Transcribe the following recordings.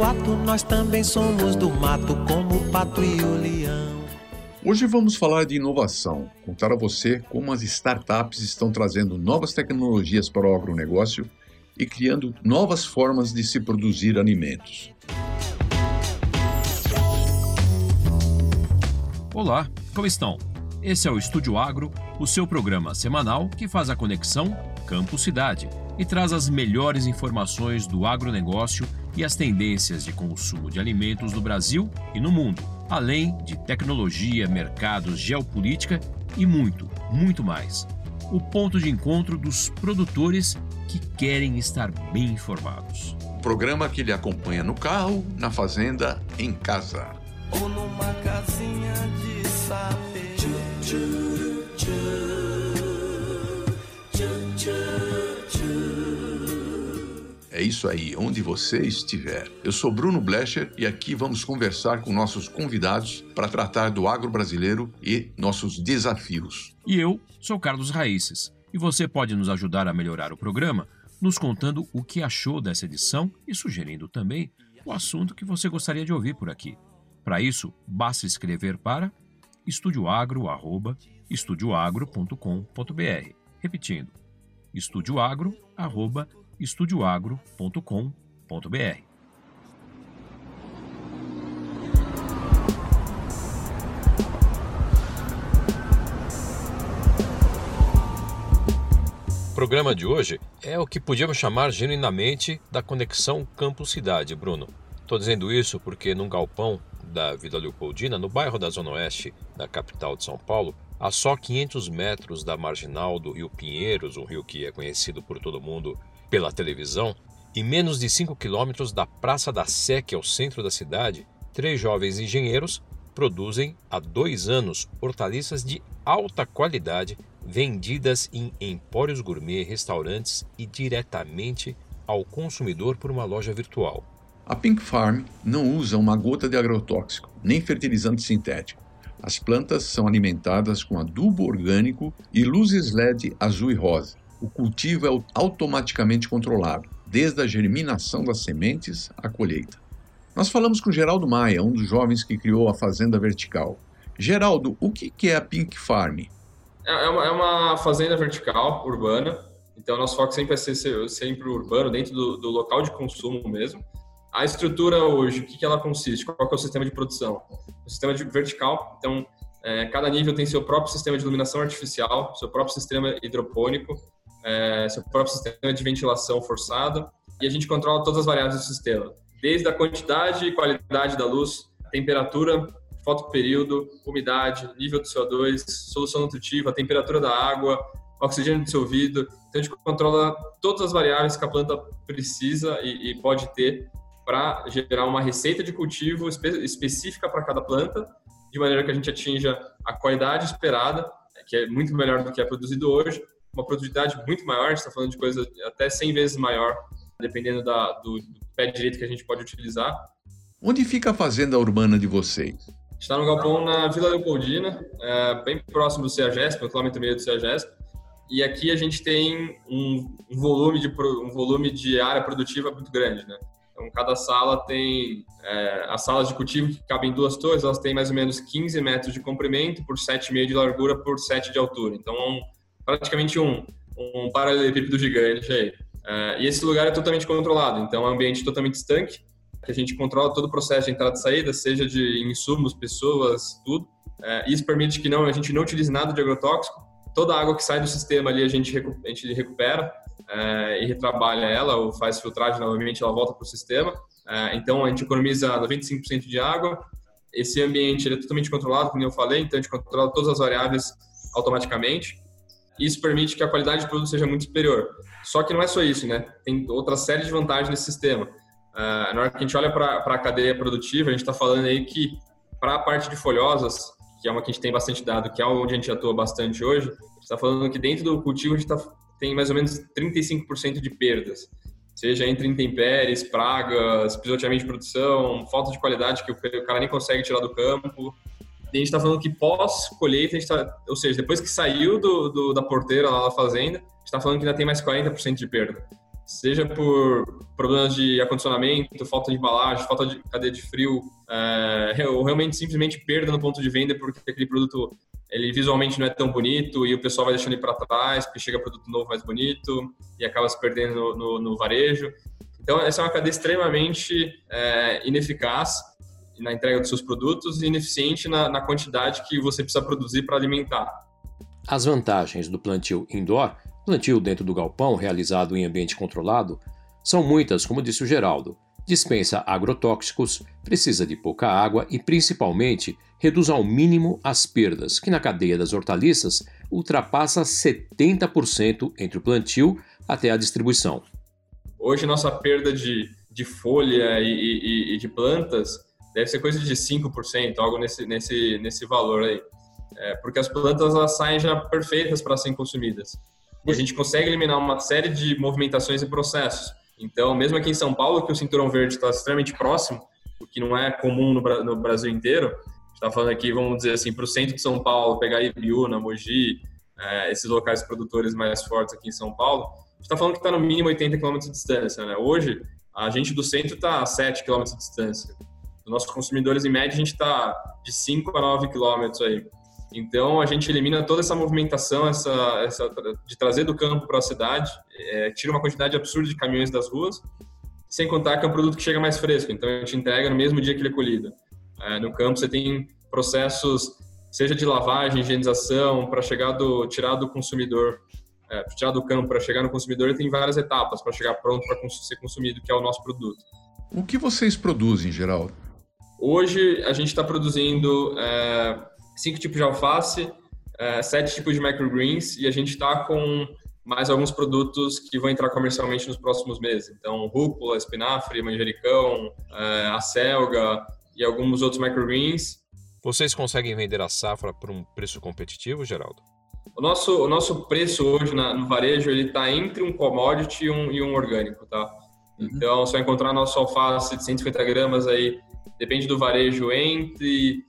no ato, nós também somos do mato, como o pato e o leão. Hoje vamos falar de inovação, contar a você como as startups estão trazendo novas tecnologias para o agronegócio e criando novas formas de se produzir alimentos. Olá, como estão? Esse é o Estúdio Agro, o seu programa semanal que faz a conexão campo-cidade e traz as melhores informações do agronegócio e as tendências de consumo de alimentos no Brasil e no mundo, além de tecnologia, mercados, geopolítica e muito, muito mais. O ponto de encontro dos produtores que querem estar bem informados. Programa que lhe acompanha no carro, na fazenda, em casa. Ou numa casinha de sapê. É isso aí, onde você estiver. Eu sou Bruno Blecher e aqui vamos conversar com nossos convidados para tratar do agro brasileiro e nossos desafios. E eu sou Carlos Raíces e você pode nos ajudar a melhorar o programa nos contando o que achou dessa edição e sugerindo também o assunto que você gostaria de ouvir por aqui. Para isso, basta escrever para estudioagro@estudioagro.com.br. Repetindo, estudioagro@estudioagro.com.br. O programa de hoje é o que podíamos chamar genuinamente da conexão campo-cidade, Bruno. Estou dizendo isso porque num galpão da Vila Leopoldina, no bairro da Zona Oeste da capital de São Paulo, a só 500 metros da marginal do Rio Pinheiros, um rio que é conhecido por todo mundo pela televisão, e menos de 5 quilômetros da Praça da Sé, que é o centro da cidade, três jovens engenheiros produzem há dois anos hortaliças de alta qualidade vendidas em empórios gourmet, restaurantes e diretamente ao consumidor por uma loja virtual. A Pink Farm não usa uma gota de agrotóxico, nem fertilizante sintético. As plantas são alimentadas com adubo orgânico e luzes LED azul e rosa. O cultivo é automaticamente controlado, desde a germinação das sementes à colheita. Nós falamos com Geraldo Maia, um dos jovens que criou a Fazenda Vertical. Geraldo, o que é a Pink Farm? É, é uma, é uma fazenda vertical, urbana. Então, nosso foco sempre é ser sempre urbano, dentro do, do local de consumo mesmo. A estrutura hoje, o que, que ela consiste? Qual é o sistema de produção? O sistema de vertical, então, é, cada nível tem seu próprio sistema de iluminação artificial, seu próprio sistema hidropônico, é, seu próprio sistema de ventilação forçada, e a gente controla todas as variáveis do sistema, desde a quantidade e qualidade da luz, temperatura, fotoperíodo, umidade, nível do CO2, solução nutritiva, temperatura da água, oxigênio dissolvido. Então a gente controla todas as variáveis que a planta precisa e, e pode ter para gerar uma receita de cultivo espe específica para cada planta, de maneira que a gente atinja a qualidade esperada, que é muito melhor do que é produzido hoje, uma produtividade muito maior, a gente está falando de coisa até 100 vezes maior, dependendo da, do, do pé direito que a gente pode utilizar. Onde fica a fazenda urbana de vocês? Está no galpão na Vila Leopoldina, é, bem próximo do CEAGESP, no quilômetro meio do CEAGESP. E aqui a gente tem um, um, volume de, um volume de área produtiva muito grande, né? Então, cada sala tem é, as salas de cultivo que cabem duas torres, elas têm mais ou menos 15 metros de comprimento por 7,5 de largura por 7 de altura. Então, um, praticamente um, um paralelepípedo gigante aí. É, e esse lugar é totalmente controlado, então é um ambiente totalmente estanque, que a gente controla todo o processo de entrada e saída, seja de insumos, pessoas, tudo. É, isso permite que não, a gente não utilize nada de agrotóxico. Toda a água que sai do sistema ali a gente, a gente recupera é, e retrabalha ela, ou faz filtragem novamente, ela volta para o sistema. Então a gente economiza 95% de água. Esse ambiente é totalmente controlado, como eu falei, então a gente controla todas as variáveis automaticamente. Isso permite que a qualidade de produto seja muito superior. Só que não é só isso, né? Tem outra série de vantagens nesse sistema. Uh, na hora que a gente olha para a cadeia produtiva, a gente está falando aí que para a parte de folhosas, que é uma que a gente tem bastante dado, que é onde a gente atua bastante hoje, está falando que dentro do cultivo a gente tá, tem mais ou menos 35% de perdas, seja entre intempéries, pragas, pisoteamento de produção, falta de qualidade que o cara nem consegue tirar do campo. A gente está falando que pós-colheita, tá, ou seja, depois que saiu do, do, da porteira lá da fazenda, a gente está falando que ainda tem mais 40% de perda. seja por problemas de acondicionamento, falta de embalagem, falta de cadeia de frio, é, ou realmente simplesmente perda no ponto de venda porque aquele produto ele visualmente não é tão bonito e o pessoal vai deixando ele para trás porque chega produto novo mais bonito e acaba se perdendo no, no, no varejo. Então, essa é uma cadeia extremamente é, ineficaz na entrega dos seus produtos e ineficiente na, na quantidade que você precisa produzir para alimentar. As vantagens do plantio indoor Plantio dentro do galpão, realizado em ambiente controlado, são muitas, como disse o Geraldo. Dispensa agrotóxicos, precisa de pouca água e, principalmente, reduz ao mínimo as perdas, que na cadeia das hortaliças ultrapassa 70% entre o plantio até a distribuição. Hoje, nossa perda de, de folha e, e, e de plantas deve ser coisa de 5%, algo nesse, nesse, nesse valor aí. É, porque as plantas elas saem já perfeitas para serem consumidas e a gente consegue eliminar uma série de movimentações e processos. Então, mesmo aqui em São Paulo, que o cinturão verde está extremamente próximo, o que não é comum no, no Brasil inteiro, está falando aqui, vamos dizer assim, para o centro de São Paulo, pegar Ibiúna, Mogi, é, esses locais produtores mais fortes aqui em São Paulo, a gente está falando que está no mínimo 80 km de distância. Né? Hoje, a gente do centro está a 7 km de distância. Nossos consumidores, em média, a gente está de 5 a 9 km aí. Então a gente elimina toda essa movimentação, essa, essa de trazer do campo para a cidade, é, tira uma quantidade absurda de caminhões das ruas, sem contar que é um produto que chega mais fresco. Então a gente entrega no mesmo dia que ele é colhido. É, no campo você tem processos, seja de lavagem, higienização, para chegar do tirar do consumidor, é, tirar do campo para chegar no consumidor, tem várias etapas para chegar pronto para ser consumido, que é o nosso produto. O que vocês produzem, geral? Hoje a gente está produzindo é, cinco tipos de alface, é, sete tipos de microgreens e a gente está com mais alguns produtos que vão entrar comercialmente nos próximos meses. Então, rúcula, espinafre, manjericão, é, acelga e alguns outros microgreens. Vocês conseguem vender a safra por um preço competitivo, Geraldo? O nosso, o nosso preço hoje na, no varejo ele está entre um commodity e um, e um orgânico, tá? Uhum. Então, você vai encontrar nosso alface de 150 gramas aí, depende do varejo, entre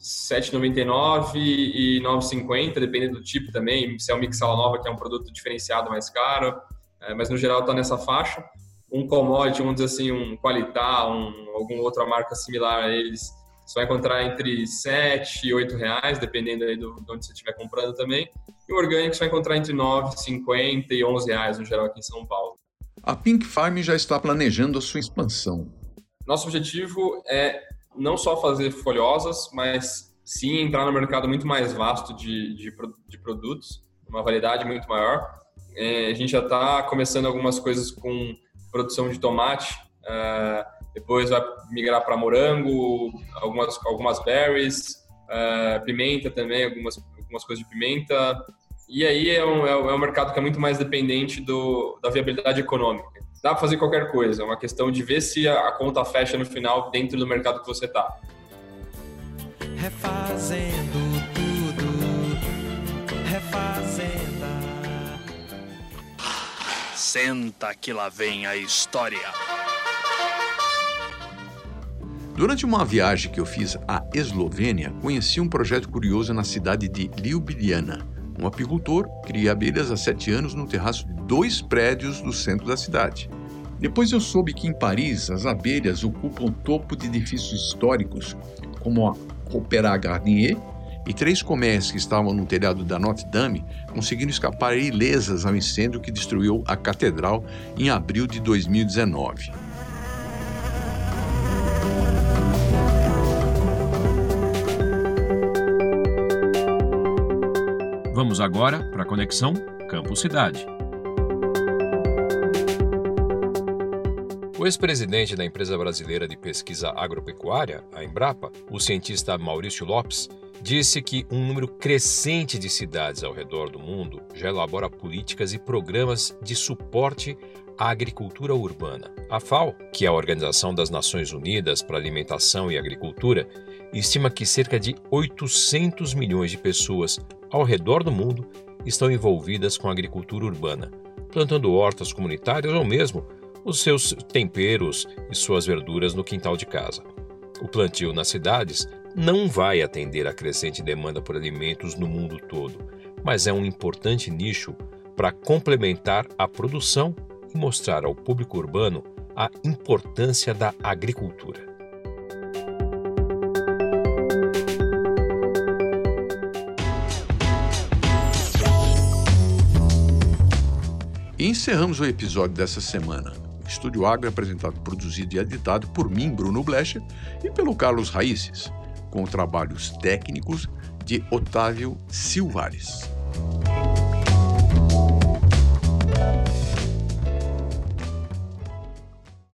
7,99 e 9,50, dependendo do tipo também. Se é o Mixala Nova, que é um produto diferenciado mais caro, é, mas no geral está nessa faixa. Um commodity, vamos dizer assim, um Qualitar, um, alguma outra marca similar a eles, você vai encontrar entre 7 e 8 reais, dependendo aí do, de onde você estiver comprando também. E o orgânico você vai encontrar entre 9,50 e 11 reais no geral aqui em São Paulo. A Pink Farm já está planejando a sua expansão. Nosso objetivo é não só fazer folhosas, mas sim entrar no mercado muito mais vasto de, de, de produtos, uma variedade muito maior. É, a gente já está começando algumas coisas com produção de tomate, é, depois vai migrar para morango, algumas, algumas berries, é, pimenta também, algumas, algumas coisas de pimenta. E aí é um, é um mercado que é muito mais dependente do, da viabilidade econômica dá para fazer qualquer coisa. É uma questão de ver se a conta fecha no final dentro do mercado que você está. Refazendo tudo, refazenda. Senta que lá vem a história. Durante uma viagem que eu fiz à Eslovênia, conheci um projeto curioso na cidade de Ljubljana. Um apicultor cria abelhas há sete anos no terraço de dois prédios do centro da cidade. Depois eu soube que em Paris as abelhas ocupam o topo de edifícios históricos, como a Opéra Garnier, e três colmeias que estavam no telhado da Notre Dame conseguiram escapar ilesas ao incêndio que destruiu a catedral em abril de 2019. Vamos agora para a conexão Campo Cidade. O ex-presidente da empresa brasileira de pesquisa agropecuária, a Embrapa, o cientista Maurício Lopes, disse que um número crescente de cidades ao redor do mundo já elabora políticas e programas de suporte à agricultura urbana. A FAO, que é a Organização das Nações Unidas para a Alimentação e Agricultura, estima que cerca de 800 milhões de pessoas ao redor do mundo estão envolvidas com a agricultura urbana, plantando hortas comunitárias ou mesmo os seus temperos e suas verduras no quintal de casa. O plantio nas cidades não vai atender a crescente demanda por alimentos no mundo todo, mas é um importante nicho para complementar a produção e mostrar ao público urbano a importância da agricultura. E encerramos o episódio dessa semana. Estúdio Agro é apresentado, produzido e editado por mim, Bruno Blecher, e pelo Carlos Raíces, com trabalhos técnicos de Otávio Silvares.